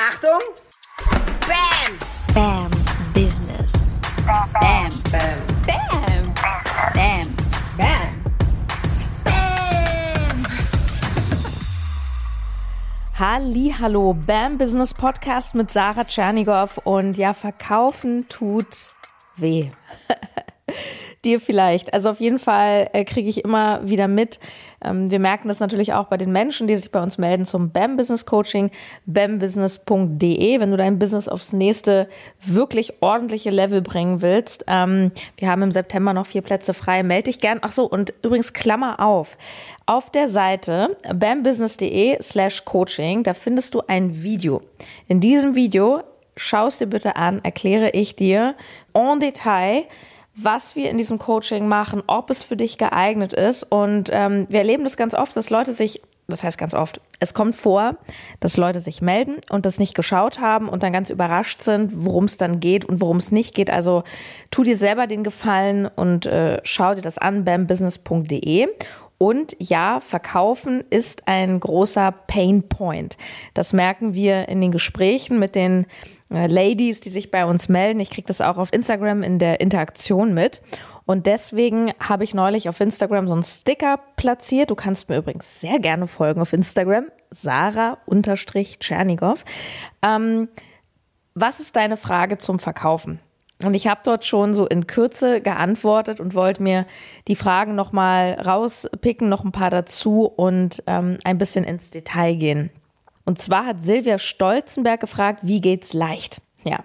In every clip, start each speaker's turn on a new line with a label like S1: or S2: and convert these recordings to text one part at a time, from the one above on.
S1: Achtung! Bam!
S2: Bam Business.
S1: Bam! Bam!
S2: Bam. Bam.
S1: Bam! Bam!
S3: Hallo, Bam Business Podcast mit Sarah Tschernigow und ja, verkaufen tut weh. Dir vielleicht. Also auf jeden Fall äh, kriege ich immer wieder mit. Ähm, wir merken das natürlich auch bei den Menschen, die sich bei uns melden zum BAM Business Coaching, bambusiness.de, wenn du dein Business aufs nächste wirklich ordentliche Level bringen willst. Ähm, wir haben im September noch vier Plätze frei. Melde dich gern. Ach so, und übrigens Klammer auf. Auf der Seite bambusiness.de slash coaching, da findest du ein Video. In diesem Video schaust dir bitte an, erkläre ich dir en Detail, was wir in diesem Coaching machen, ob es für dich geeignet ist. Und ähm, wir erleben das ganz oft, dass Leute sich, was heißt ganz oft, es kommt vor, dass Leute sich melden und das nicht geschaut haben und dann ganz überrascht sind, worum es dann geht und worum es nicht geht. Also tu dir selber den Gefallen und äh, schau dir das an, bambusiness.de. Und ja, verkaufen ist ein großer Pain Point. Das merken wir in den Gesprächen mit den Ladies, die sich bei uns melden. Ich kriege das auch auf Instagram in der Interaktion mit. Und deswegen habe ich neulich auf Instagram so einen Sticker platziert. Du kannst mir übrigens sehr gerne folgen auf Instagram. Sarah-Tschernigow. Ähm, was ist deine Frage zum Verkaufen? Und ich habe dort schon so in Kürze geantwortet und wollte mir die Fragen nochmal rauspicken, noch ein paar dazu und ähm, ein bisschen ins Detail gehen. Und zwar hat Silvia Stolzenberg gefragt, wie geht's leicht? Ja.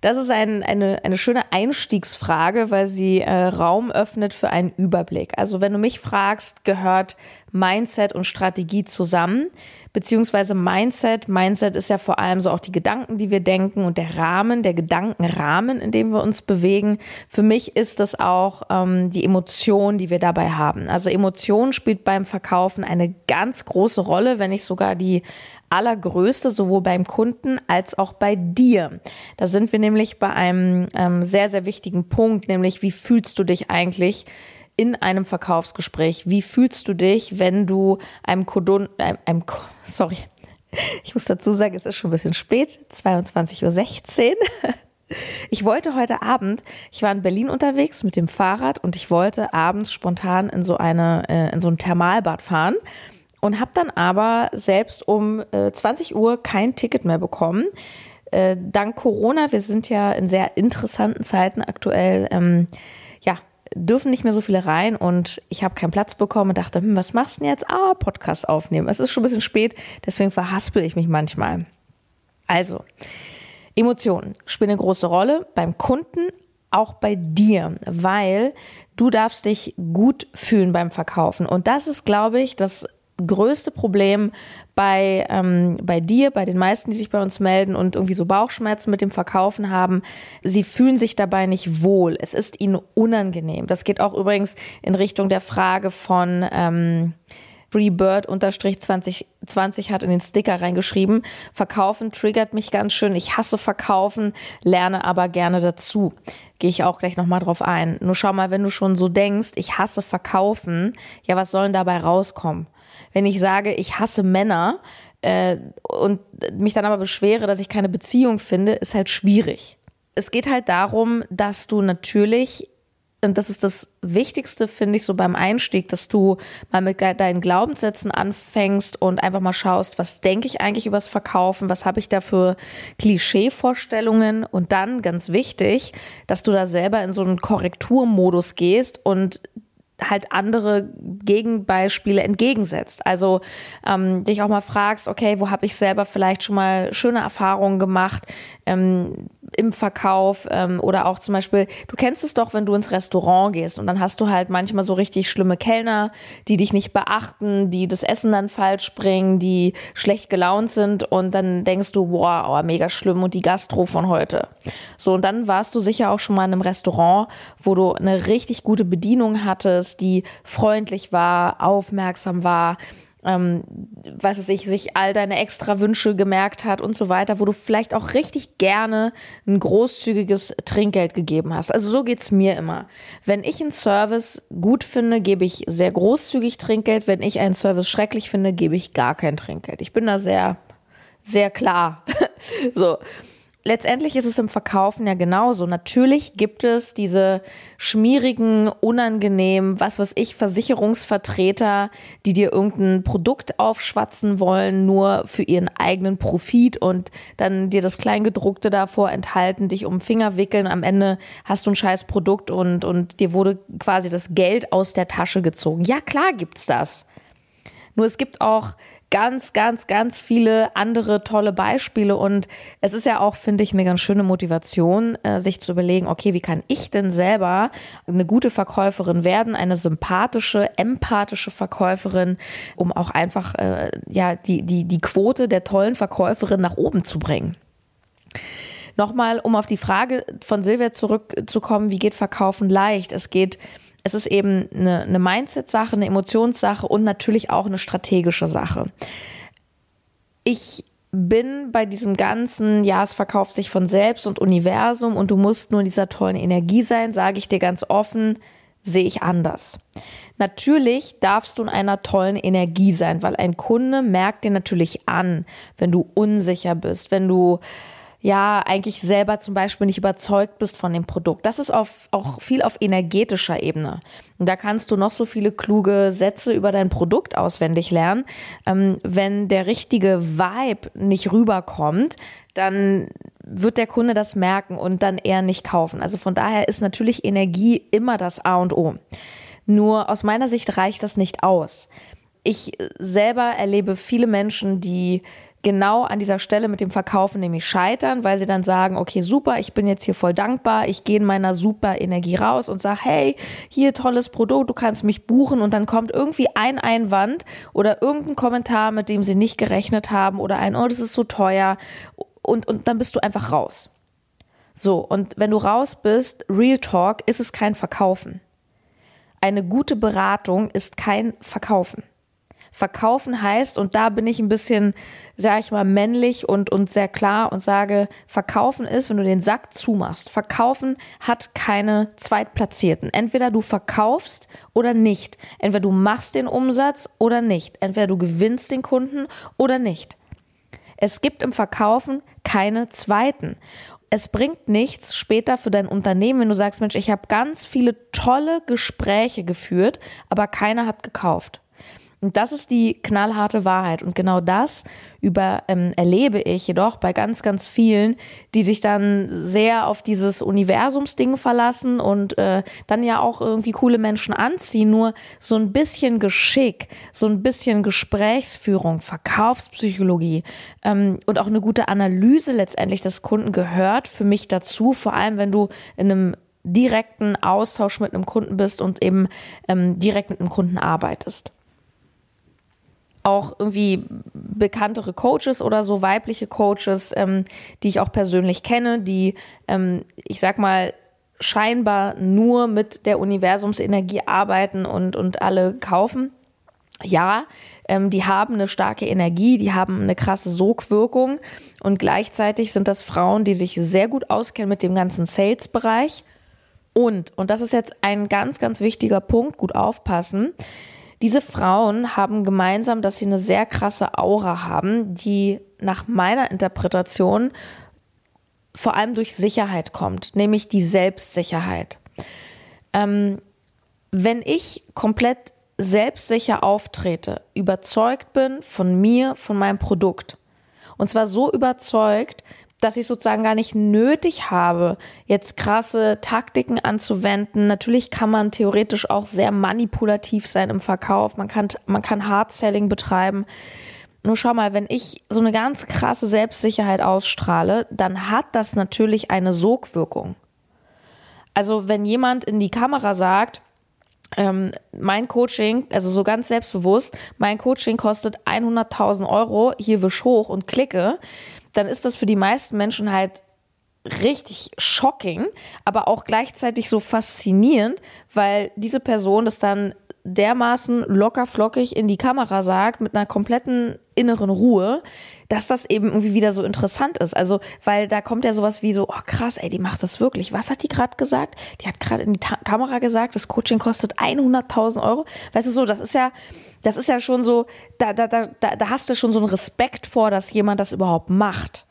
S3: Das ist ein, eine, eine schöne Einstiegsfrage, weil sie äh, Raum öffnet für einen Überblick. Also wenn du mich fragst, gehört Mindset und Strategie zusammen, beziehungsweise Mindset. Mindset ist ja vor allem so auch die Gedanken, die wir denken und der Rahmen, der Gedankenrahmen, in dem wir uns bewegen. Für mich ist das auch ähm, die Emotion, die wir dabei haben. Also Emotion spielt beim Verkaufen eine ganz große Rolle, wenn nicht sogar die allergrößte, sowohl beim Kunden als auch bei dir. Da sind wir nämlich bei einem ähm, sehr, sehr wichtigen Punkt, nämlich wie fühlst du dich eigentlich in einem Verkaufsgespräch? Wie fühlst du dich, wenn du einem Kunden, einem, einem, sorry, ich muss dazu sagen, es ist schon ein bisschen spät, 22.16 Uhr. Ich wollte heute Abend, ich war in Berlin unterwegs mit dem Fahrrad und ich wollte abends spontan in so eine, äh, in so ein Thermalbad fahren und habe dann aber selbst um 20 äh, Uhr kein Ticket mehr bekommen. Äh, dank Corona, wir sind ja in sehr interessanten Zeiten aktuell, ähm, ja, dürfen nicht mehr so viele rein und ich habe keinen Platz bekommen und dachte, hm, was machst du denn jetzt? Ah, Podcast aufnehmen. Es ist schon ein bisschen spät, deswegen verhaspel ich mich manchmal. Also, Emotionen spielen eine große Rolle beim Kunden, auch bei dir, weil du darfst dich gut fühlen beim Verkaufen. Und das ist, glaube ich, das größte Problem bei, ähm, bei dir, bei den meisten, die sich bei uns melden und irgendwie so Bauchschmerzen mit dem Verkaufen haben. Sie fühlen sich dabei nicht wohl. Es ist ihnen unangenehm. Das geht auch übrigens in Richtung der Frage von ähm, Freebird-2020 hat in den Sticker reingeschrieben, Verkaufen triggert mich ganz schön. Ich hasse Verkaufen, lerne aber gerne dazu. Gehe ich auch gleich nochmal drauf ein. Nur schau mal, wenn du schon so denkst, ich hasse Verkaufen, ja, was soll denn dabei rauskommen? wenn ich sage, ich hasse Männer äh, und mich dann aber beschwere, dass ich keine Beziehung finde, ist halt schwierig. Es geht halt darum, dass du natürlich und das ist das Wichtigste, finde ich, so beim Einstieg, dass du mal mit deinen Glaubenssätzen anfängst und einfach mal schaust, was denke ich eigentlich übers Verkaufen, was habe ich da für Klischeevorstellungen? Und dann, ganz wichtig, dass du da selber in so einen Korrekturmodus gehst und halt andere Gegenbeispiele entgegensetzt. Also ähm, dich auch mal fragst, okay, wo habe ich selber vielleicht schon mal schöne Erfahrungen gemacht ähm, im Verkauf ähm, oder auch zum Beispiel, du kennst es doch, wenn du ins Restaurant gehst und dann hast du halt manchmal so richtig schlimme Kellner, die dich nicht beachten, die das Essen dann falsch bringen, die schlecht gelaunt sind und dann denkst du, wow, oh, mega schlimm und die Gastro von heute. So und dann warst du sicher auch schon mal in einem Restaurant, wo du eine richtig gute Bedienung hattest, die freundlich war, aufmerksam war, ähm, weiß es ich, sich all deine extra Wünsche gemerkt hat und so weiter, wo du vielleicht auch richtig gerne ein großzügiges Trinkgeld gegeben hast. Also so geht's mir immer. Wenn ich einen Service gut finde, gebe ich sehr großzügig Trinkgeld. Wenn ich einen Service schrecklich finde, gebe ich gar kein Trinkgeld. Ich bin da sehr, sehr klar so letztendlich ist es im Verkaufen ja genauso. Natürlich gibt es diese schmierigen, unangenehmen, was weiß ich, Versicherungsvertreter, die dir irgendein Produkt aufschwatzen wollen, nur für ihren eigenen Profit und dann dir das Kleingedruckte davor enthalten, dich um den Finger wickeln. Am Ende hast du ein scheiß Produkt und, und dir wurde quasi das Geld aus der Tasche gezogen. Ja, klar gibt's das. Nur es gibt auch ganz, ganz, ganz viele andere tolle Beispiele. Und es ist ja auch, finde ich, eine ganz schöne Motivation, äh, sich zu überlegen, okay, wie kann ich denn selber eine gute Verkäuferin werden, eine sympathische, empathische Verkäuferin, um auch einfach äh, ja, die, die, die Quote der tollen Verkäuferin nach oben zu bringen. Nochmal, um auf die Frage von Silvia zurückzukommen, wie geht Verkaufen leicht? Es geht es ist eben eine, eine Mindset-Sache, eine Emotionssache und natürlich auch eine strategische Sache. Ich bin bei diesem ganzen, ja, es verkauft sich von selbst und Universum und du musst nur in dieser tollen Energie sein, sage ich dir ganz offen, sehe ich anders. Natürlich darfst du in einer tollen Energie sein, weil ein Kunde merkt dir natürlich an, wenn du unsicher bist, wenn du ja eigentlich selber zum Beispiel nicht überzeugt bist von dem Produkt. Das ist auf, auch viel auf energetischer Ebene. Und da kannst du noch so viele kluge Sätze über dein Produkt auswendig lernen. Ähm, wenn der richtige Vibe nicht rüberkommt, dann wird der Kunde das merken und dann eher nicht kaufen. Also von daher ist natürlich Energie immer das A und O. Nur aus meiner Sicht reicht das nicht aus. Ich selber erlebe viele Menschen, die genau an dieser Stelle mit dem Verkaufen nämlich scheitern, weil sie dann sagen, okay, super, ich bin jetzt hier voll dankbar, ich gehe in meiner super Energie raus und sage, hey, hier tolles Produkt, du kannst mich buchen und dann kommt irgendwie ein Einwand oder irgendein Kommentar, mit dem sie nicht gerechnet haben oder ein, oh, das ist so teuer und, und dann bist du einfach raus. So, und wenn du raus bist, Real Talk, ist es kein Verkaufen. Eine gute Beratung ist kein Verkaufen. Verkaufen heißt, und da bin ich ein bisschen, sag ich mal, männlich und, und sehr klar und sage, verkaufen ist, wenn du den Sack zumachst. Verkaufen hat keine Zweitplatzierten. Entweder du verkaufst oder nicht. Entweder du machst den Umsatz oder nicht. Entweder du gewinnst den Kunden oder nicht. Es gibt im Verkaufen keine Zweiten es bringt nichts später für dein Unternehmen, wenn du sagst, Mensch, ich habe ganz viele tolle Gespräche geführt, aber keiner hat gekauft. Und das ist die knallharte Wahrheit. Und genau das über, ähm, erlebe ich jedoch bei ganz, ganz vielen, die sich dann sehr auf dieses Universumsding verlassen und äh, dann ja auch irgendwie coole Menschen anziehen. Nur so ein bisschen Geschick, so ein bisschen Gesprächsführung, Verkaufspsychologie ähm, und auch eine gute Analyse letztendlich des Kunden gehört für mich dazu. Vor allem, wenn du in einem direkten Austausch mit einem Kunden bist und eben ähm, direkt mit einem Kunden arbeitest auch irgendwie bekanntere Coaches oder so, weibliche Coaches, ähm, die ich auch persönlich kenne, die, ähm, ich sag mal, scheinbar nur mit der Universumsenergie arbeiten und, und alle kaufen. Ja, ähm, die haben eine starke Energie, die haben eine krasse Sogwirkung und gleichzeitig sind das Frauen, die sich sehr gut auskennen mit dem ganzen Sales-Bereich. Und, und das ist jetzt ein ganz, ganz wichtiger Punkt, gut aufpassen, diese Frauen haben gemeinsam, dass sie eine sehr krasse Aura haben, die nach meiner Interpretation vor allem durch Sicherheit kommt, nämlich die Selbstsicherheit. Ähm, wenn ich komplett selbstsicher auftrete, überzeugt bin von mir, von meinem Produkt, und zwar so überzeugt, dass ich sozusagen gar nicht nötig habe, jetzt krasse Taktiken anzuwenden. Natürlich kann man theoretisch auch sehr manipulativ sein im Verkauf. Man kann, man kann Hard-Selling betreiben. Nur schau mal, wenn ich so eine ganz krasse Selbstsicherheit ausstrahle, dann hat das natürlich eine Sogwirkung. Also wenn jemand in die Kamera sagt, ähm, mein Coaching, also so ganz selbstbewusst, mein Coaching kostet 100.000 Euro, hier wisch hoch und klicke, dann ist das für die meisten Menschen halt richtig shocking, aber auch gleichzeitig so faszinierend, weil diese Person das dann dermaßen locker flockig in die Kamera sagt, mit einer kompletten inneren Ruhe, dass das eben irgendwie wieder so interessant ist. Also, weil da kommt ja sowas wie so, oh krass, ey, die macht das wirklich. Was hat die gerade gesagt? Die hat gerade in die Ta Kamera gesagt, das Coaching kostet 100.000 Euro. Weißt du so, das ist ja, das ist ja schon so, da, da, da, da hast du schon so einen Respekt vor, dass jemand das überhaupt macht.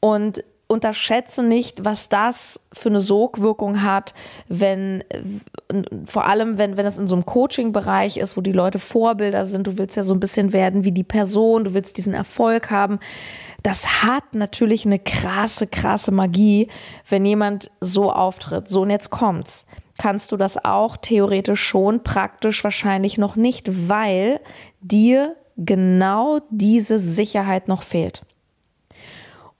S3: Und unterschätze nicht, was das für eine Sogwirkung hat, wenn vor allem, wenn, wenn es in so einem Coaching-Bereich ist, wo die Leute Vorbilder sind, du willst ja so ein bisschen werden wie die Person, du willst diesen Erfolg haben. Das hat natürlich eine krasse, krasse Magie, wenn jemand so auftritt. So, und jetzt kommt's. Kannst du das auch theoretisch schon, praktisch wahrscheinlich noch nicht, weil dir genau diese Sicherheit noch fehlt.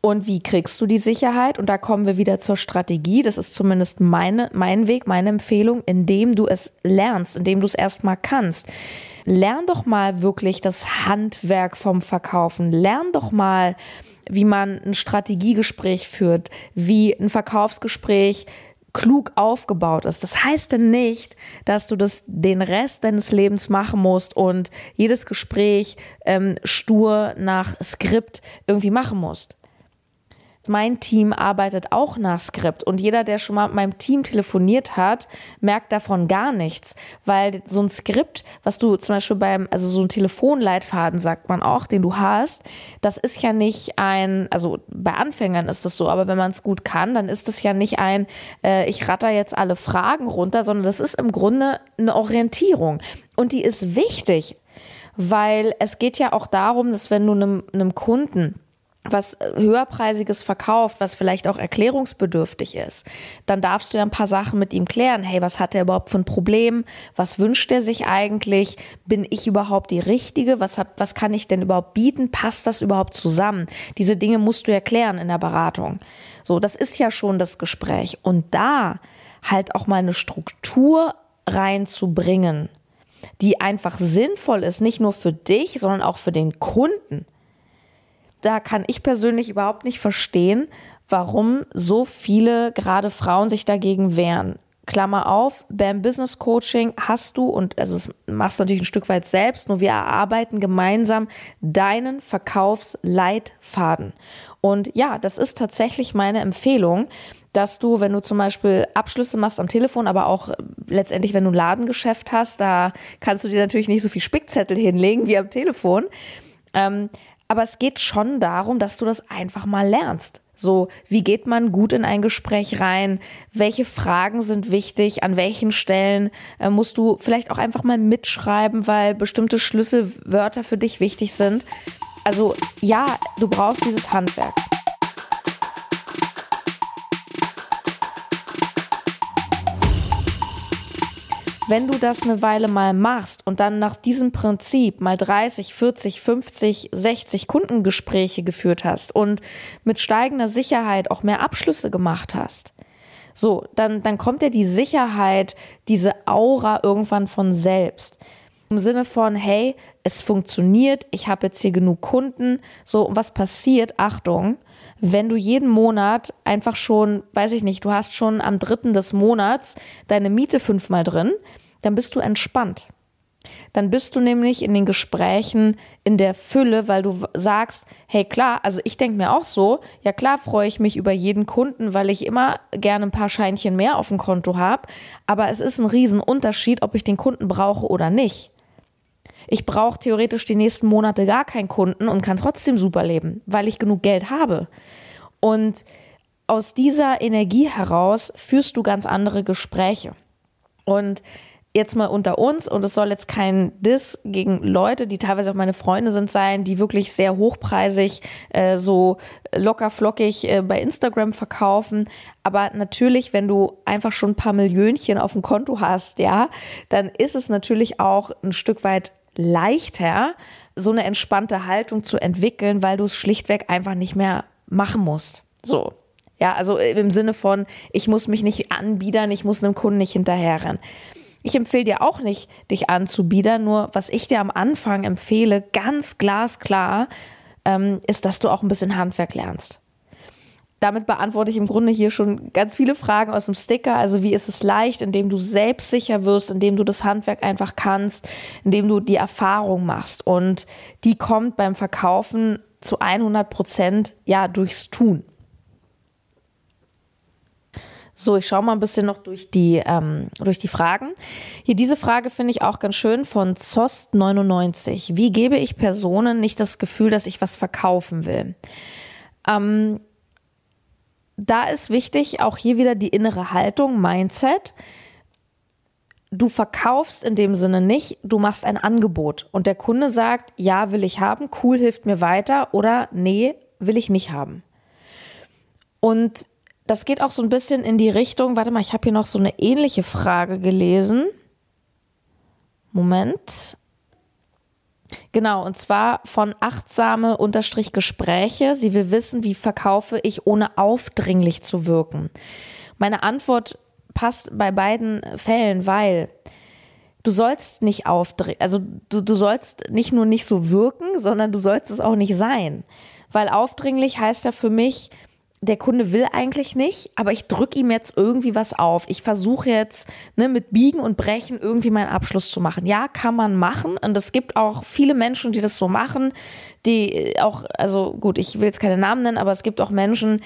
S3: Und wie kriegst du die Sicherheit? Und da kommen wir wieder zur Strategie. Das ist zumindest meine, mein Weg, meine Empfehlung, indem du es lernst, indem du es erstmal kannst. Lern doch mal wirklich das Handwerk vom Verkaufen. Lern doch mal, wie man ein Strategiegespräch führt, wie ein Verkaufsgespräch klug aufgebaut ist. Das heißt denn nicht, dass du das den Rest deines Lebens machen musst und jedes Gespräch ähm, stur nach Skript irgendwie machen musst mein Team arbeitet auch nach Skript. Und jeder, der schon mal mit meinem Team telefoniert hat, merkt davon gar nichts, weil so ein Skript, was du zum Beispiel beim, also so ein Telefonleitfaden sagt man auch, den du hast, das ist ja nicht ein, also bei Anfängern ist das so, aber wenn man es gut kann, dann ist das ja nicht ein, äh, ich ratter jetzt alle Fragen runter, sondern das ist im Grunde eine Orientierung. Und die ist wichtig, weil es geht ja auch darum, dass wenn du einem, einem Kunden was höherpreisiges verkauft, was vielleicht auch erklärungsbedürftig ist, dann darfst du ja ein paar Sachen mit ihm klären. Hey, was hat er überhaupt für ein Problem? Was wünscht er sich eigentlich? Bin ich überhaupt die Richtige? Was, hab, was kann ich denn überhaupt bieten? Passt das überhaupt zusammen? Diese Dinge musst du erklären in der Beratung. So, das ist ja schon das Gespräch. Und da halt auch mal eine Struktur reinzubringen, die einfach sinnvoll ist, nicht nur für dich, sondern auch für den Kunden da kann ich persönlich überhaupt nicht verstehen, warum so viele gerade Frauen sich dagegen wehren. Klammer auf, beim Business Coaching hast du, und also das machst du natürlich ein Stück weit selbst, nur wir erarbeiten gemeinsam deinen Verkaufsleitfaden. Und ja, das ist tatsächlich meine Empfehlung, dass du, wenn du zum Beispiel Abschlüsse machst am Telefon, aber auch letztendlich, wenn du ein Ladengeschäft hast, da kannst du dir natürlich nicht so viel Spickzettel hinlegen wie am Telefon. Ähm, aber es geht schon darum, dass du das einfach mal lernst. So, wie geht man gut in ein Gespräch rein? Welche Fragen sind wichtig? An welchen Stellen äh, musst du vielleicht auch einfach mal mitschreiben, weil bestimmte Schlüsselwörter für dich wichtig sind? Also ja, du brauchst dieses Handwerk. Wenn du das eine Weile mal machst und dann nach diesem Prinzip mal 30, 40, 50, 60 Kundengespräche geführt hast und mit steigender Sicherheit auch mehr Abschlüsse gemacht hast, so, dann, dann kommt ja die Sicherheit, diese Aura irgendwann von selbst. Im Sinne von, hey, es funktioniert, ich habe jetzt hier genug Kunden. So, was passiert? Achtung, wenn du jeden Monat einfach schon, weiß ich nicht, du hast schon am dritten des Monats deine Miete fünfmal drin, dann bist du entspannt. Dann bist du nämlich in den Gesprächen in der Fülle, weil du sagst, hey klar, also ich denke mir auch so, ja klar freue ich mich über jeden Kunden, weil ich immer gerne ein paar Scheinchen mehr auf dem Konto habe, aber es ist ein Riesenunterschied, ob ich den Kunden brauche oder nicht. Ich brauche theoretisch die nächsten Monate gar keinen Kunden und kann trotzdem super leben, weil ich genug Geld habe. Und aus dieser Energie heraus führst du ganz andere Gespräche. Und jetzt mal unter uns, und es soll jetzt kein Diss gegen Leute, die teilweise auch meine Freunde sind, sein, die wirklich sehr hochpreisig, äh, so locker flockig äh, bei Instagram verkaufen. Aber natürlich, wenn du einfach schon ein paar Millionchen auf dem Konto hast, ja, dann ist es natürlich auch ein Stück weit leichter, so eine entspannte Haltung zu entwickeln, weil du es schlichtweg einfach nicht mehr machen musst. So. Ja, also im Sinne von, ich muss mich nicht anbiedern, ich muss einem Kunden nicht hinterherrennen. Ich empfehle dir auch nicht, dich anzubiedern, nur was ich dir am Anfang empfehle, ganz glasklar, ähm, ist, dass du auch ein bisschen Handwerk lernst damit beantworte ich im Grunde hier schon ganz viele Fragen aus dem Sticker. Also wie ist es leicht, indem du selbstsicher wirst, indem du das Handwerk einfach kannst, indem du die Erfahrung machst. Und die kommt beim Verkaufen zu 100 Prozent ja durchs Tun. So, ich schaue mal ein bisschen noch durch die, ähm, durch die Fragen. Hier diese Frage finde ich auch ganz schön von Zost99. Wie gebe ich Personen nicht das Gefühl, dass ich was verkaufen will? Ähm, da ist wichtig auch hier wieder die innere Haltung, Mindset. Du verkaufst in dem Sinne nicht, du machst ein Angebot und der Kunde sagt, ja, will ich haben, cool, hilft mir weiter oder nee, will ich nicht haben. Und das geht auch so ein bisschen in die Richtung, warte mal, ich habe hier noch so eine ähnliche Frage gelesen. Moment. Genau, und zwar von achtsame Unterstrich Gespräche. Sie will wissen, wie verkaufe ich, ohne aufdringlich zu wirken. Meine Antwort passt bei beiden Fällen, weil du sollst nicht aufdringlich, also du, du sollst nicht nur nicht so wirken, sondern du sollst es auch nicht sein. Weil aufdringlich heißt ja für mich, der Kunde will eigentlich nicht, aber ich drücke ihm jetzt irgendwie was auf. Ich versuche jetzt ne, mit Biegen und Brechen irgendwie meinen Abschluss zu machen. Ja, kann man machen. Und es gibt auch viele Menschen, die das so machen, die auch, also gut, ich will jetzt keine Namen nennen, aber es gibt auch Menschen,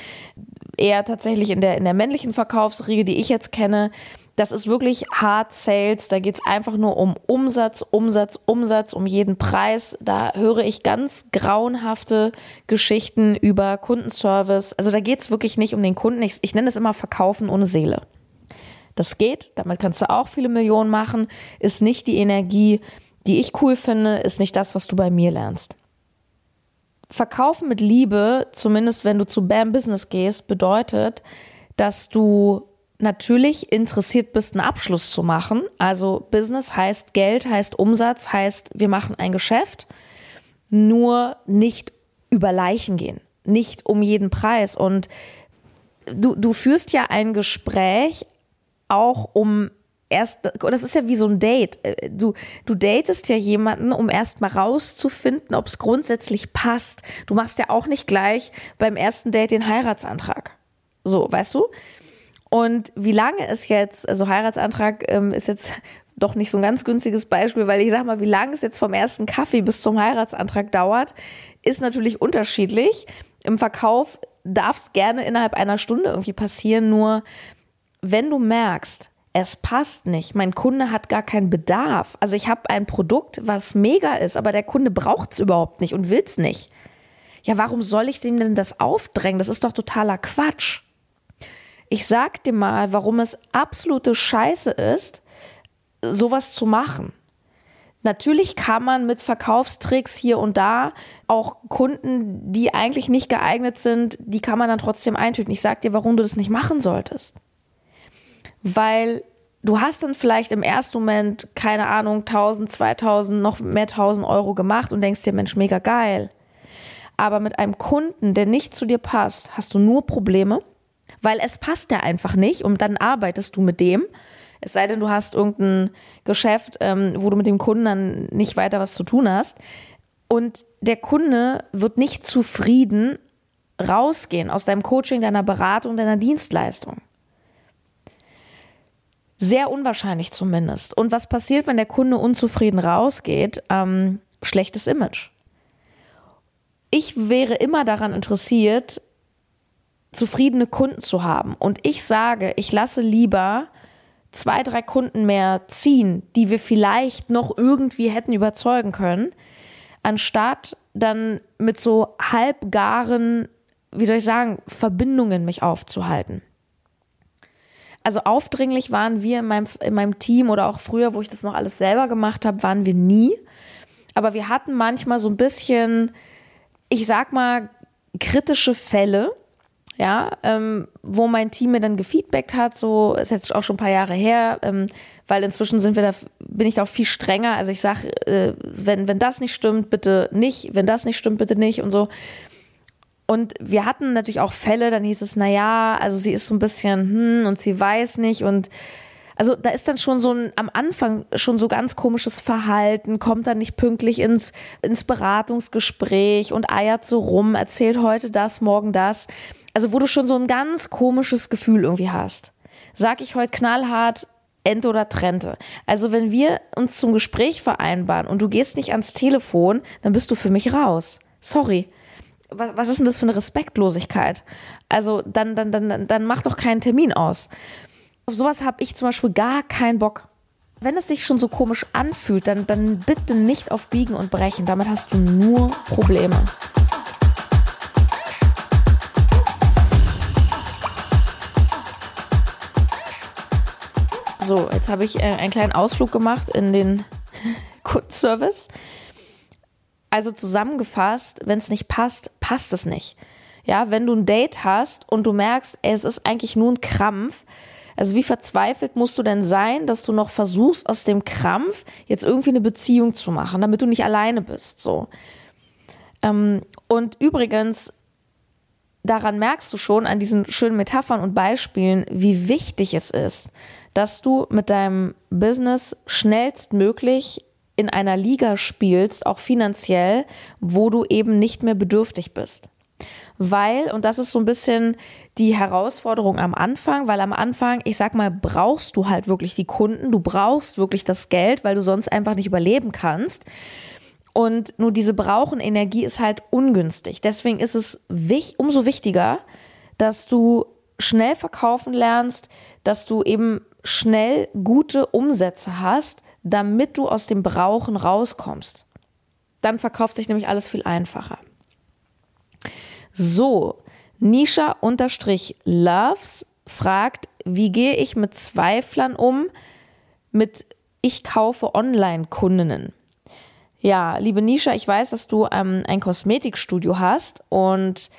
S3: eher tatsächlich in der, in der männlichen Verkaufsriege, die ich jetzt kenne, das ist wirklich Hard Sales. Da geht es einfach nur um Umsatz, Umsatz, Umsatz, um jeden Preis. Da höre ich ganz grauenhafte Geschichten über Kundenservice. Also da geht es wirklich nicht um den Kunden. Ich, ich nenne es immer Verkaufen ohne Seele. Das geht, damit kannst du auch viele Millionen machen, ist nicht die Energie, die ich cool finde, ist nicht das, was du bei mir lernst. Verkaufen mit Liebe, zumindest wenn du zu BAM Business gehst, bedeutet, dass du natürlich interessiert bist, einen Abschluss zu machen. Also Business heißt Geld, heißt Umsatz, heißt wir machen ein Geschäft, nur nicht über Leichen gehen, nicht um jeden Preis. Und du, du führst ja ein Gespräch auch um erst, das ist ja wie so ein Date. Du, du datest ja jemanden, um erst mal rauszufinden, ob es grundsätzlich passt. Du machst ja auch nicht gleich beim ersten Date den Heiratsantrag. So, weißt du? Und wie lange es jetzt, also Heiratsantrag ähm, ist jetzt doch nicht so ein ganz günstiges Beispiel, weil ich sag mal, wie lange es jetzt vom ersten Kaffee bis zum Heiratsantrag dauert, ist natürlich unterschiedlich. Im Verkauf darf es gerne innerhalb einer Stunde irgendwie passieren, nur wenn du merkst, es passt nicht, mein Kunde hat gar keinen Bedarf. Also ich habe ein Produkt, was mega ist, aber der Kunde braucht es überhaupt nicht und will es nicht. Ja, warum soll ich dem denn das aufdrängen? Das ist doch totaler Quatsch. Ich sag dir mal, warum es absolute Scheiße ist, sowas zu machen. Natürlich kann man mit Verkaufstricks hier und da auch Kunden, die eigentlich nicht geeignet sind, die kann man dann trotzdem eintüten. Ich sag dir, warum du das nicht machen solltest. Weil du hast dann vielleicht im ersten Moment, keine Ahnung, 1000, 2000, noch mehr 1000 Euro gemacht und denkst dir, Mensch, mega geil. Aber mit einem Kunden, der nicht zu dir passt, hast du nur Probleme weil es passt ja einfach nicht und dann arbeitest du mit dem. Es sei denn, du hast irgendein Geschäft, ähm, wo du mit dem Kunden dann nicht weiter was zu tun hast. Und der Kunde wird nicht zufrieden rausgehen aus deinem Coaching, deiner Beratung, deiner Dienstleistung. Sehr unwahrscheinlich zumindest. Und was passiert, wenn der Kunde unzufrieden rausgeht? Ähm, schlechtes Image. Ich wäre immer daran interessiert, zufriedene Kunden zu haben. Und ich sage, ich lasse lieber zwei, drei Kunden mehr ziehen, die wir vielleicht noch irgendwie hätten überzeugen können, anstatt dann mit so halbgaren, wie soll ich sagen, Verbindungen mich aufzuhalten. Also aufdringlich waren wir in meinem, in meinem Team oder auch früher, wo ich das noch alles selber gemacht habe, waren wir nie. Aber wir hatten manchmal so ein bisschen, ich sag mal, kritische Fälle, ja, ähm, wo mein Team mir dann gefeedbackt hat, so ist jetzt auch schon ein paar Jahre her, ähm, weil inzwischen sind wir da, bin ich auch viel strenger. Also ich sage, äh, wenn, wenn das nicht stimmt, bitte nicht, wenn das nicht stimmt, bitte nicht und so. Und wir hatten natürlich auch Fälle, dann hieß es, na ja, also sie ist so ein bisschen, hm, und sie weiß nicht und also da ist dann schon so ein am Anfang schon so ganz komisches Verhalten, kommt dann nicht pünktlich ins, ins Beratungsgespräch und eiert so rum, erzählt heute das, morgen das. Also wo du schon so ein ganz komisches Gefühl irgendwie hast. Sag ich heute knallhart, Ente oder Trente. Also wenn wir uns zum Gespräch vereinbaren und du gehst nicht ans Telefon, dann bist du für mich raus. Sorry. Was, was ist denn das für eine Respektlosigkeit? Also dann, dann, dann, dann mach doch keinen Termin aus. Auf sowas habe ich zum Beispiel gar keinen Bock. Wenn es sich schon so komisch anfühlt, dann, dann bitte nicht auf Biegen und Brechen. Damit hast du nur Probleme. So, jetzt habe ich äh, einen kleinen Ausflug gemacht in den Kundenservice. Also zusammengefasst, wenn es nicht passt, passt es nicht. Ja, wenn du ein Date hast und du merkst, ey, es ist eigentlich nur ein Krampf, also wie verzweifelt musst du denn sein, dass du noch versuchst, aus dem Krampf jetzt irgendwie eine Beziehung zu machen, damit du nicht alleine bist, so. Ähm, und übrigens, daran merkst du schon an diesen schönen Metaphern und Beispielen, wie wichtig es ist, dass du mit deinem Business schnellstmöglich in einer Liga spielst, auch finanziell, wo du eben nicht mehr bedürftig bist. Weil, und das ist so ein bisschen die Herausforderung am Anfang, weil am Anfang, ich sag mal, brauchst du halt wirklich die Kunden, du brauchst wirklich das Geld, weil du sonst einfach nicht überleben kannst. Und nur diese brauchen Energie ist halt ungünstig. Deswegen ist es wich, umso wichtiger, dass du schnell verkaufen lernst, dass du eben schnell gute Umsätze hast, damit du aus dem Brauchen rauskommst. Dann verkauft sich nämlich alles viel einfacher. So, Nisha-Loves fragt, wie gehe ich mit Zweiflern um, mit ich kaufe Online-Kundinnen? Ja, liebe Nisha, ich weiß, dass du ähm, ein Kosmetikstudio hast und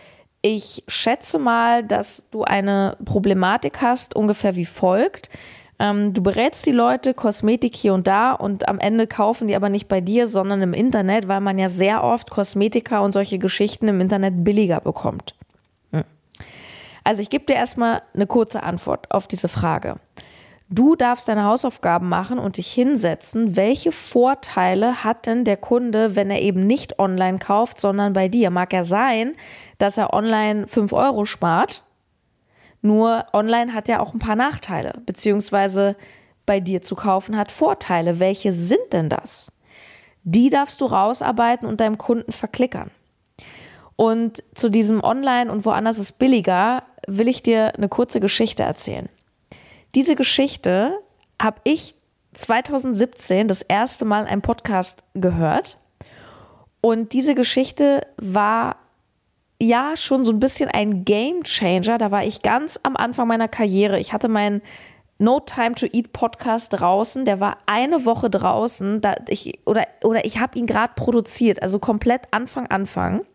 S3: ich schätze mal, dass du eine Problematik hast, ungefähr wie folgt. Ähm, du berätst die Leute Kosmetik hier und da und am Ende kaufen die aber nicht bei dir, sondern im Internet, weil man ja sehr oft Kosmetika und solche Geschichten im Internet billiger bekommt. Hm. Also ich gebe dir erstmal eine kurze Antwort auf diese Frage. Du darfst deine Hausaufgaben machen und dich hinsetzen. Welche Vorteile hat denn der Kunde, wenn er eben nicht online kauft, sondern bei dir? Mag ja sein, dass er online 5 Euro spart nur online hat ja auch ein paar Nachteile, beziehungsweise bei dir zu kaufen hat Vorteile. Welche sind denn das? Die darfst du rausarbeiten und deinem Kunden verklickern. Und zu diesem Online und woanders ist billiger, will ich dir eine kurze Geschichte erzählen. Diese Geschichte habe ich 2017 das erste Mal in einem Podcast gehört. Und diese Geschichte war ja schon so ein bisschen ein Game Changer. Da war ich ganz am Anfang meiner Karriere. Ich hatte meinen No Time to Eat Podcast draußen. Der war eine Woche draußen. Da ich, oder, oder ich habe ihn gerade produziert, also komplett Anfang, Anfang.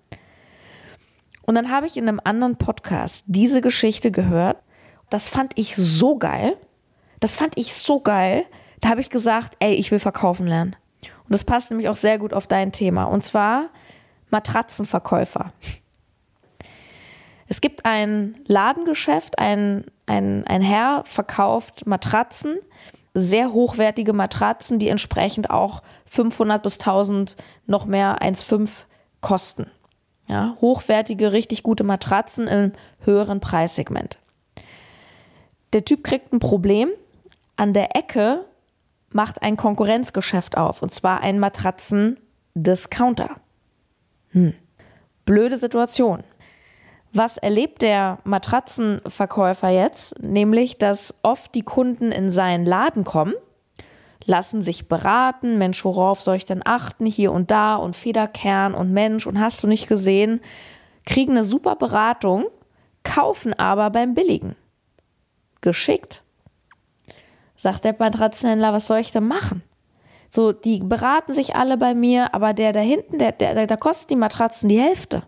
S3: Und dann habe ich in einem anderen Podcast diese Geschichte gehört. Das fand ich so geil. Das fand ich so geil. Da habe ich gesagt, ey, ich will verkaufen lernen. Und das passt nämlich auch sehr gut auf dein Thema. Und zwar Matratzenverkäufer. Es gibt ein Ladengeschäft, ein, ein, ein Herr verkauft Matratzen, sehr hochwertige Matratzen, die entsprechend auch 500 bis 1000 noch mehr 1,5 kosten. Ja, hochwertige, richtig gute Matratzen im höheren Preissegment. Der Typ kriegt ein Problem. An der Ecke macht ein Konkurrenzgeschäft auf, und zwar ein Matratzen-Discounter. Hm. Blöde Situation. Was erlebt der Matratzenverkäufer jetzt? Nämlich, dass oft die Kunden in seinen Laden kommen, lassen sich beraten, Mensch, worauf soll ich denn achten, hier und da und Federkern und Mensch und hast du nicht gesehen, kriegen eine super Beratung, kaufen aber beim Billigen. Geschickt. Sagt der Matratzenhändler, was soll ich denn machen? So, die beraten sich alle bei mir, aber der da hinten, der, der, der kostet die Matratzen die Hälfte.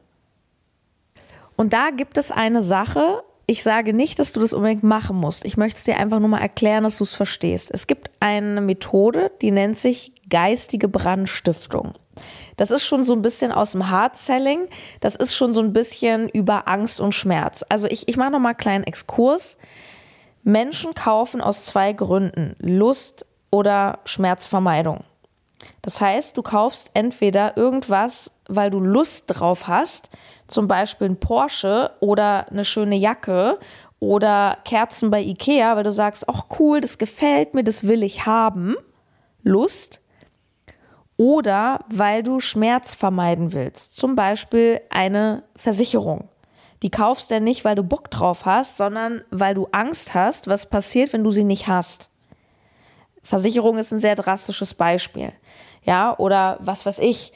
S3: Und da gibt es eine Sache, ich sage nicht, dass du das unbedingt machen musst. Ich möchte es dir einfach nur mal erklären, dass du es verstehst. Es gibt eine Methode, die nennt sich geistige Brandstiftung. Das ist schon so ein bisschen aus dem Hard Selling. Das ist schon so ein bisschen über Angst und Schmerz. Also ich, ich mache noch mal einen kleinen Exkurs. Menschen kaufen aus zwei Gründen. Lust oder Schmerzvermeidung. Das heißt, du kaufst entweder irgendwas, weil du Lust drauf hast, zum Beispiel ein Porsche oder eine schöne Jacke oder Kerzen bei Ikea, weil du sagst, ach cool, das gefällt mir, das will ich haben, Lust. Oder weil du Schmerz vermeiden willst, zum Beispiel eine Versicherung. Die kaufst du nicht, weil du Bock drauf hast, sondern weil du Angst hast, was passiert, wenn du sie nicht hast. Versicherung ist ein sehr drastisches Beispiel. Ja, oder was weiß ich,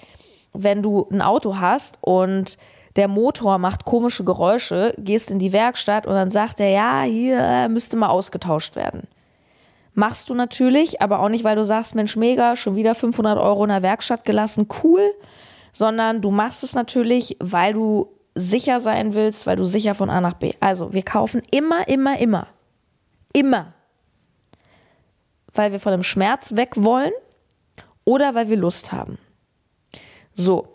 S3: wenn du ein Auto hast und der Motor macht komische Geräusche, gehst in die Werkstatt und dann sagt er, ja, hier müsste mal ausgetauscht werden. Machst du natürlich, aber auch nicht, weil du sagst, Mensch, mega, schon wieder 500 Euro in der Werkstatt gelassen, cool, sondern du machst es natürlich, weil du sicher sein willst, weil du sicher von A nach B. Also, wir kaufen immer, immer, immer, immer, weil wir von dem Schmerz weg wollen oder weil wir Lust haben. So,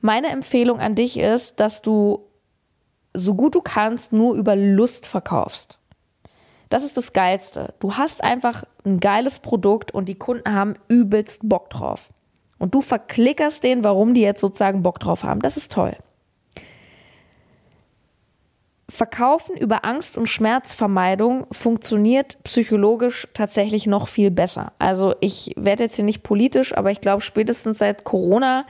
S3: meine Empfehlung an dich ist, dass du so gut du kannst nur über Lust verkaufst. Das ist das Geilste. Du hast einfach ein geiles Produkt und die Kunden haben übelst Bock drauf. Und du verklickerst denen, warum die jetzt sozusagen Bock drauf haben. Das ist toll. Verkaufen über Angst und Schmerzvermeidung funktioniert psychologisch tatsächlich noch viel besser. Also ich werde jetzt hier nicht politisch, aber ich glaube spätestens seit Corona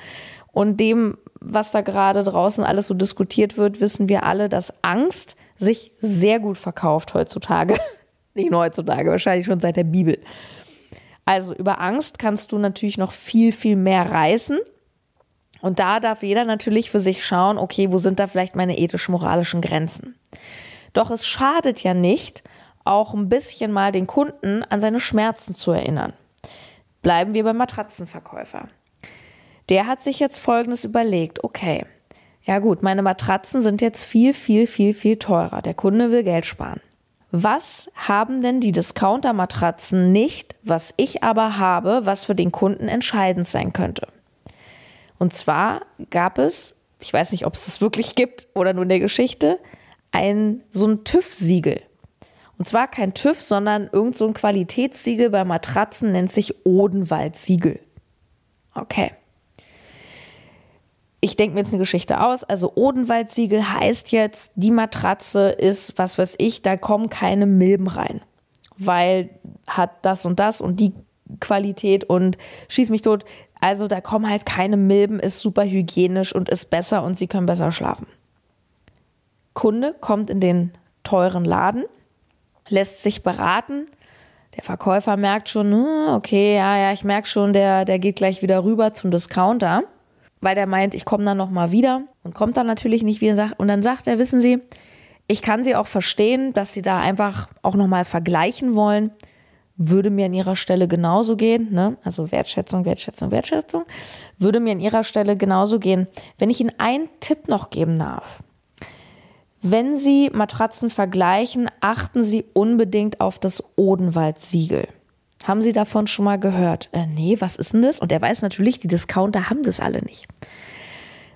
S3: und dem, was da gerade draußen alles so diskutiert wird, wissen wir alle, dass Angst sich sehr gut verkauft heutzutage. Nicht nur heutzutage, wahrscheinlich schon seit der Bibel. Also über Angst kannst du natürlich noch viel, viel mehr reißen. Und da darf jeder natürlich für sich schauen, okay, wo sind da vielleicht meine ethisch-moralischen Grenzen? Doch es schadet ja nicht, auch ein bisschen mal den Kunden an seine Schmerzen zu erinnern. Bleiben wir beim Matratzenverkäufer. Der hat sich jetzt Folgendes überlegt, okay, ja gut, meine Matratzen sind jetzt viel, viel, viel, viel teurer. Der Kunde will Geld sparen. Was haben denn die Discounter-Matratzen nicht, was ich aber habe, was für den Kunden entscheidend sein könnte? Und zwar gab es, ich weiß nicht, ob es das wirklich gibt oder nur in der Geschichte, ein so ein TÜV-Siegel. Und zwar kein TÜV, sondern irgend so ein Qualitätssiegel bei Matratzen nennt sich Odenwald-Siegel. Okay ich denke mir jetzt eine Geschichte aus. Also Odenwaldsiegel heißt jetzt, die Matratze ist, was weiß ich, da kommen keine Milben rein. Weil hat das und das und die Qualität und schieß mich tot. Also da kommen halt keine Milben, ist super hygienisch und ist besser und sie können besser schlafen. Kunde kommt in den teuren Laden, lässt sich beraten. Der Verkäufer merkt schon, hm, okay, ja, ja, ich merke schon, der, der geht gleich wieder rüber zum Discounter weil der meint, ich komme dann nochmal wieder und kommt dann natürlich nicht wieder. Und dann sagt er, wissen Sie, ich kann Sie auch verstehen, dass Sie da einfach auch nochmal vergleichen wollen. Würde mir an Ihrer Stelle genauso gehen, ne? Also Wertschätzung, Wertschätzung, Wertschätzung. Würde mir an Ihrer Stelle genauso gehen. Wenn ich Ihnen einen Tipp noch geben darf. Wenn Sie Matratzen vergleichen, achten Sie unbedingt auf das Odenwald-Siegel. Haben Sie davon schon mal gehört? Äh, nee, was ist denn das? Und er weiß natürlich, die Discounter haben das alle nicht.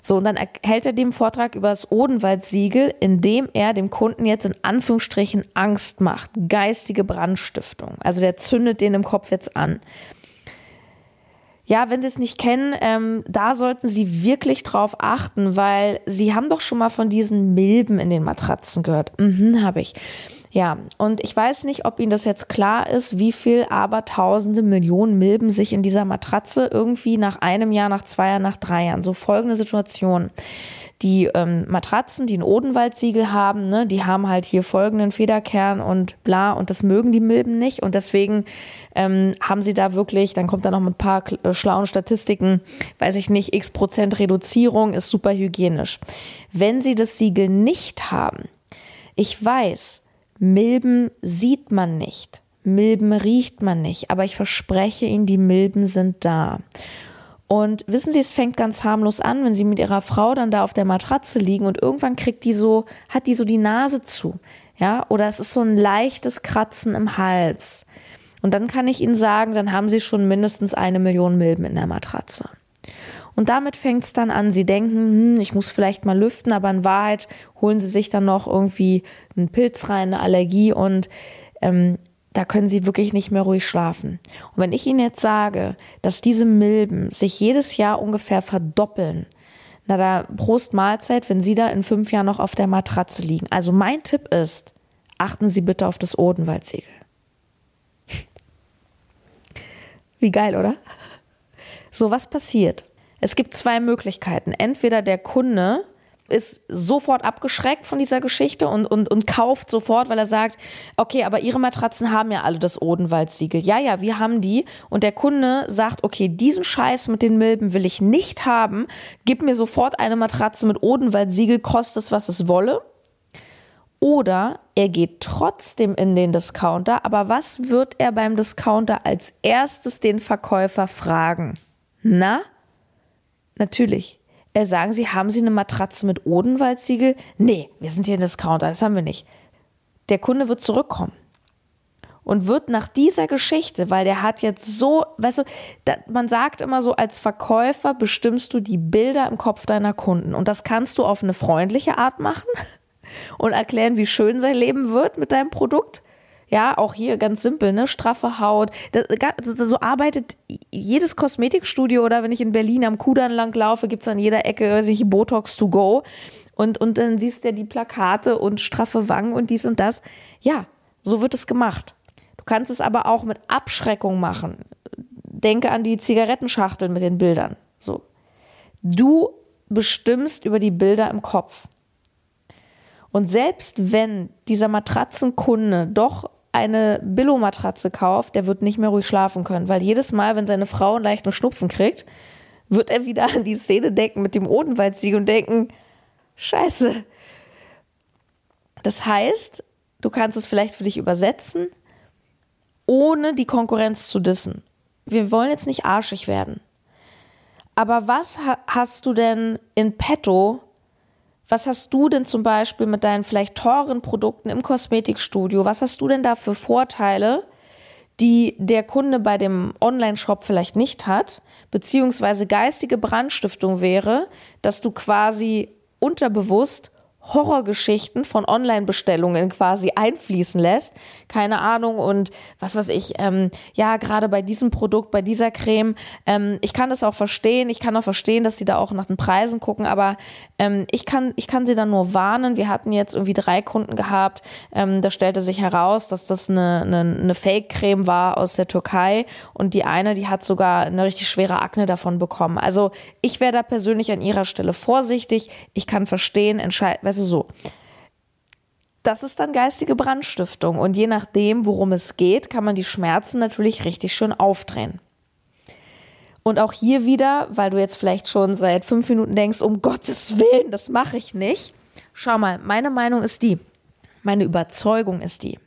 S3: So, und dann hält er dem Vortrag über das Odenwald-Siegel, indem er dem Kunden jetzt in Anführungsstrichen Angst macht. Geistige Brandstiftung. Also der zündet den im Kopf jetzt an. Ja, wenn Sie es nicht kennen, ähm, da sollten Sie wirklich drauf achten, weil Sie haben doch schon mal von diesen Milben in den Matratzen gehört. Mhm, habe ich. Ja, und ich weiß nicht, ob Ihnen das jetzt klar ist, wie viel aber tausende Millionen Milben sich in dieser Matratze irgendwie nach einem Jahr, nach zwei Jahren, nach drei Jahren, so folgende Situation. Die ähm, Matratzen, die ein Odenwaldsiegel haben, ne, die haben halt hier folgenden Federkern und bla und das mögen die Milben nicht und deswegen ähm, haben sie da wirklich, dann kommt da noch ein paar äh, schlauen Statistiken, weiß ich nicht, x Prozent Reduzierung ist super hygienisch. Wenn sie das Siegel nicht haben, ich weiß, Milben sieht man nicht. Milben riecht man nicht, aber ich verspreche Ihnen, die Milben sind da. Und wissen Sie, es fängt ganz harmlos an, wenn Sie mit Ihrer Frau dann da auf der Matratze liegen und irgendwann kriegt die so, hat die so die Nase zu. Ja, oder es ist so ein leichtes Kratzen im Hals. Und dann kann ich Ihnen sagen, dann haben Sie schon mindestens eine Million Milben in der Matratze. Und damit fängt es dann an. Sie denken, hm, ich muss vielleicht mal lüften, aber in Wahrheit holen sie sich dann noch irgendwie einen Pilz rein, eine Allergie und ähm, da können sie wirklich nicht mehr ruhig schlafen. Und wenn ich Ihnen jetzt sage, dass diese Milben sich jedes Jahr ungefähr verdoppeln, na da Prost Mahlzeit, wenn Sie da in fünf Jahren noch auf der Matratze liegen. Also mein Tipp ist, achten Sie bitte auf das Odenwaldsiegel. Wie geil, oder? So, was passiert? Es gibt zwei Möglichkeiten. Entweder der Kunde ist sofort abgeschreckt von dieser Geschichte und, und, und kauft sofort, weil er sagt, okay, aber ihre Matratzen haben ja alle das Odenwaldsiegel. Ja, ja, wir haben die. Und der Kunde sagt, okay, diesen Scheiß mit den Milben will ich nicht haben. Gib mir sofort eine Matratze mit Odenwaldsiegel, kostet es, was es wolle. Oder er geht trotzdem in den Discounter, aber was wird er beim Discounter als erstes den Verkäufer fragen? Na? Natürlich. Er sagen Sie, haben Sie eine Matratze mit Odenwaldsiegel? Nee, wir sind hier in Discounter, das haben wir nicht. Der Kunde wird zurückkommen und wird nach dieser Geschichte, weil der hat jetzt so, weißt du, da, man sagt immer so, als Verkäufer bestimmst du die Bilder im Kopf deiner Kunden und das kannst du auf eine freundliche Art machen und erklären, wie schön sein Leben wird mit deinem Produkt. Ja, auch hier ganz simpel, ne? Straffe Haut. Das, das, so arbeitet jedes Kosmetikstudio oder wenn ich in Berlin am Kudamm lang laufe, gibt es an jeder Ecke sich Botox to go. Und, und dann siehst du ja die Plakate und straffe Wangen und dies und das. Ja, so wird es gemacht. Du kannst es aber auch mit Abschreckung machen. Denke an die Zigarettenschachteln mit den Bildern. So. Du bestimmst über die Bilder im Kopf. Und selbst wenn dieser Matratzenkunde doch eine Billo-Matratze kauft, der wird nicht mehr ruhig schlafen können, weil jedes Mal, wenn seine Frau einen leichten Schnupfen kriegt, wird er wieder an die Szene denken mit dem Odenwaldsieg und denken, scheiße. Das heißt, du kannst es vielleicht für dich übersetzen, ohne die Konkurrenz zu dissen. Wir wollen jetzt nicht arschig werden. Aber was hast du denn in petto, was hast du denn zum Beispiel mit deinen vielleicht teuren Produkten im Kosmetikstudio? Was hast du denn da für Vorteile, die der Kunde bei dem Online-Shop vielleicht nicht hat? Beziehungsweise geistige Brandstiftung wäre, dass du quasi unterbewusst Horrorgeschichten von Online-Bestellungen quasi einfließen lässt. Keine Ahnung und was weiß ich, ähm, ja, gerade bei diesem Produkt, bei dieser Creme, ähm, ich kann das auch verstehen. Ich kann auch verstehen, dass sie da auch nach den Preisen gucken, aber ähm, ich, kann, ich kann sie dann nur warnen. Wir hatten jetzt irgendwie drei Kunden gehabt. Ähm, da stellte sich heraus, dass das eine, eine, eine Fake-Creme war aus der Türkei und die eine, die hat sogar eine richtig schwere Akne davon bekommen. Also ich wäre da persönlich an ihrer Stelle vorsichtig. Ich kann verstehen, entscheiden, weißt du, so. Das ist dann geistige Brandstiftung und je nachdem, worum es geht, kann man die Schmerzen natürlich richtig schön aufdrehen. Und auch hier wieder, weil du jetzt vielleicht schon seit fünf Minuten denkst, um Gottes Willen, das mache ich nicht. Schau mal, meine Meinung ist die, meine Überzeugung ist die.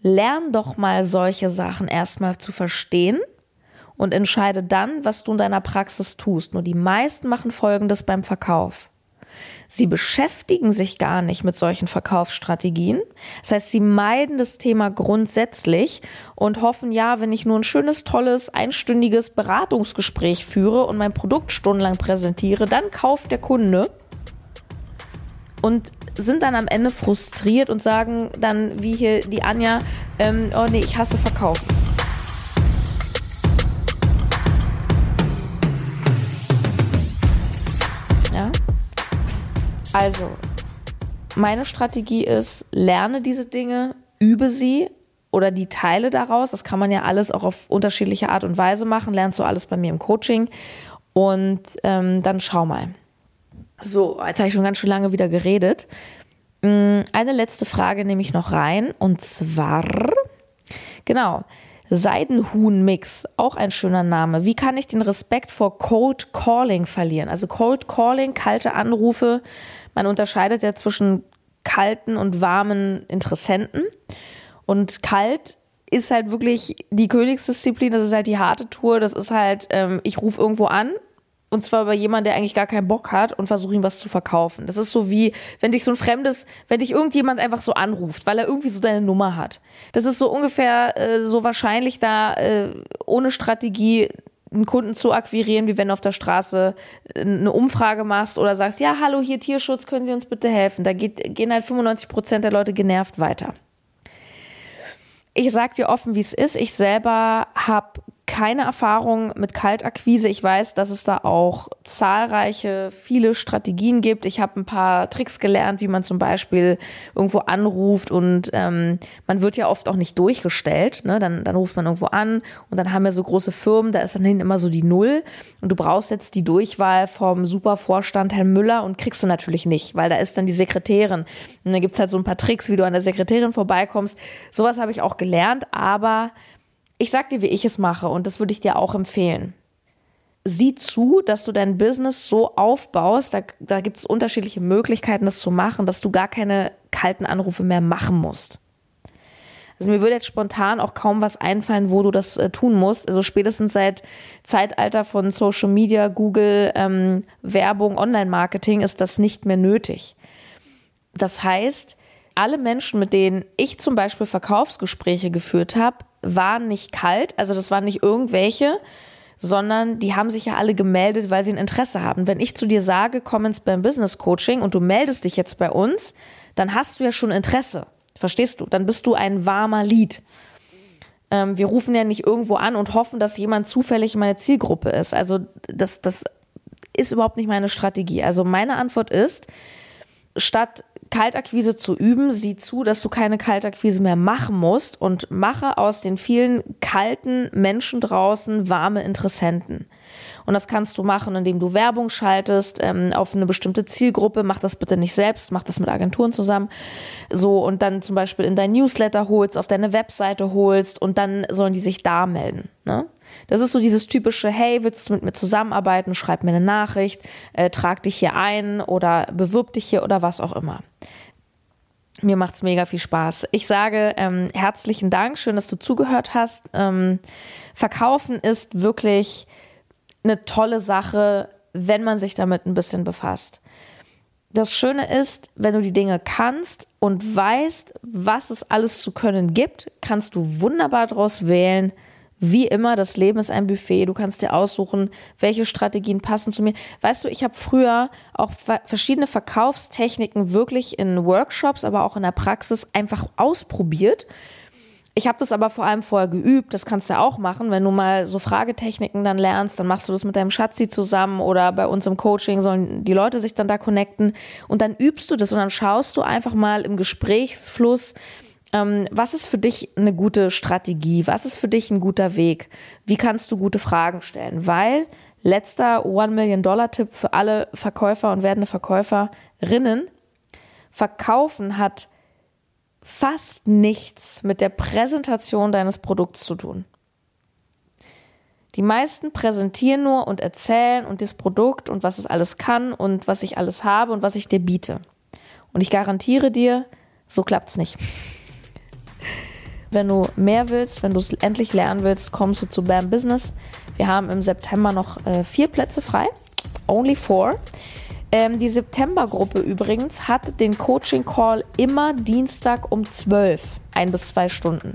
S3: Lern doch mal solche Sachen erstmal zu verstehen und entscheide dann, was du in deiner Praxis tust. Nur die meisten machen Folgendes beim Verkauf. Sie beschäftigen sich gar nicht mit solchen Verkaufsstrategien. Das heißt, sie meiden das Thema grundsätzlich und hoffen, ja, wenn ich nur ein schönes, tolles, einstündiges Beratungsgespräch führe und mein Produkt stundenlang präsentiere, dann kauft der Kunde und sind dann am Ende frustriert und sagen dann, wie hier die Anja, ähm, oh nee, ich hasse Verkaufen. Also, meine Strategie ist, lerne diese Dinge, übe sie oder die Teile daraus. Das kann man ja alles auch auf unterschiedliche Art und Weise machen. Lernst du alles bei mir im Coaching. Und ähm, dann schau mal. So, jetzt habe ich schon ganz schön lange wieder geredet. Mm, eine letzte Frage nehme ich noch rein. Und zwar, genau, Seidenhuhn-Mix, auch ein schöner Name. Wie kann ich den Respekt vor Cold Calling verlieren? Also Cold Calling, kalte Anrufe, man unterscheidet ja zwischen kalten und warmen Interessenten. Und kalt ist halt wirklich die Königsdisziplin, das ist halt die harte Tour, das ist halt, ähm, ich rufe irgendwo an und zwar bei jemandem, der eigentlich gar keinen Bock hat und versuche ihm was zu verkaufen. Das ist so wie, wenn dich so ein fremdes, wenn dich irgendjemand einfach so anruft, weil er irgendwie so deine Nummer hat. Das ist so ungefähr äh, so wahrscheinlich da äh, ohne Strategie einen Kunden zu akquirieren, wie wenn du auf der Straße äh, eine Umfrage machst oder sagst, ja, hallo, hier Tierschutz, können Sie uns bitte helfen? Da geht, gehen halt 95 Prozent der Leute genervt weiter. Ich sag dir offen, wie es ist. Ich selber habe keine Erfahrung mit Kaltakquise. Ich weiß, dass es da auch zahlreiche, viele Strategien gibt. Ich habe ein paar Tricks gelernt, wie man zum Beispiel irgendwo anruft und ähm, man wird ja oft auch nicht durchgestellt. Ne? Dann, dann ruft man irgendwo an und dann haben wir so große Firmen, da ist dann hinten immer so die Null und du brauchst jetzt die Durchwahl vom Supervorstand Herrn Müller und kriegst du natürlich nicht, weil da ist dann die Sekretärin. Und dann gibt's halt so ein paar Tricks, wie du an der Sekretärin vorbeikommst. Sowas habe ich auch gelernt, aber ich sag dir, wie ich es mache und das würde ich dir auch empfehlen. sieh zu, dass du dein Business so aufbaust, da, da gibt es unterschiedliche Möglichkeiten, das zu machen, dass du gar keine kalten Anrufe mehr machen musst. Also mir würde jetzt spontan auch kaum was einfallen, wo du das äh, tun musst. Also spätestens seit Zeitalter von Social Media, Google, ähm, Werbung, Online-Marketing ist das nicht mehr nötig. Das heißt, alle Menschen, mit denen ich zum Beispiel Verkaufsgespräche geführt habe, waren nicht kalt. Also das waren nicht irgendwelche, sondern die haben sich ja alle gemeldet, weil sie ein Interesse haben. Wenn ich zu dir sage, komm ins beim Business Coaching und du meldest dich jetzt bei uns, dann hast du ja schon Interesse. Verstehst du? Dann bist du ein warmer Lied. Ähm, wir rufen ja nicht irgendwo an und hoffen, dass jemand zufällig meine Zielgruppe ist. Also das, das ist überhaupt nicht meine Strategie. Also meine Antwort ist, statt Kaltakquise zu üben, sieh zu, dass du keine Kaltakquise mehr machen musst und mache aus den vielen kalten Menschen draußen warme Interessenten. Und das kannst du machen, indem du Werbung schaltest ähm, auf eine bestimmte Zielgruppe. Mach das bitte nicht selbst, mach das mit Agenturen zusammen. So und dann zum Beispiel in dein Newsletter holst, auf deine Webseite holst und dann sollen die sich da melden. Ne? Das ist so dieses typische, hey, willst du mit mir zusammenarbeiten? Schreib mir eine Nachricht, äh, trag dich hier ein oder bewirb dich hier oder was auch immer. Mir macht es mega viel Spaß. Ich sage ähm, herzlichen Dank, schön, dass du zugehört hast. Ähm, Verkaufen ist wirklich eine tolle Sache, wenn man sich damit ein bisschen befasst. Das Schöne ist, wenn du die Dinge kannst und weißt, was es alles zu können gibt, kannst du wunderbar daraus wählen, wie immer, das Leben ist ein Buffet. Du kannst dir aussuchen, welche Strategien passen zu mir. Weißt du, ich habe früher auch verschiedene Verkaufstechniken wirklich in Workshops, aber auch in der Praxis einfach ausprobiert. Ich habe das aber vor allem vorher geübt. Das kannst du auch machen. Wenn du mal so Fragetechniken dann lernst, dann machst du das mit deinem Schatzi zusammen oder bei uns im Coaching sollen die Leute sich dann da connecten und dann übst du das und dann schaust du einfach mal im Gesprächsfluss, ähm, was ist für dich eine gute Strategie? Was ist für dich ein guter Weg? Wie kannst du gute Fragen stellen? Weil letzter One Million Dollar Tipp für alle Verkäufer und werdende Verkäuferinnen. Verkaufen hat fast nichts mit der Präsentation deines Produkts zu tun. Die meisten präsentieren nur und erzählen und das Produkt und was es alles kann und was ich alles habe und was ich dir biete. Und ich garantiere dir, so klappt es nicht. Wenn du mehr willst, wenn du es endlich lernen willst, kommst du zu BAM Business. Wir haben im September noch äh, vier Plätze frei. Only four. Ähm, die Septembergruppe übrigens hat den Coaching-Call immer Dienstag um 12, ein bis zwei Stunden.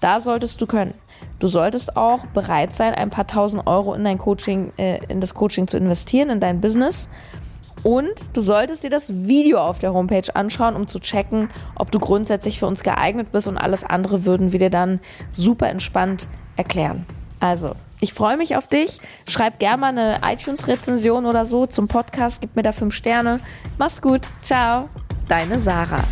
S3: Da solltest du können. Du solltest auch bereit sein, ein paar tausend Euro in dein Coaching, äh, in das Coaching zu investieren, in dein Business. Und du solltest dir das Video auf der Homepage anschauen, um zu checken, ob du grundsätzlich für uns geeignet bist und alles andere würden wir dir dann super entspannt erklären. Also, ich freue mich auf dich. Schreib gerne mal eine iTunes-Rezension oder so zum Podcast. Gib mir da fünf Sterne. Mach's gut. Ciao. Deine Sarah.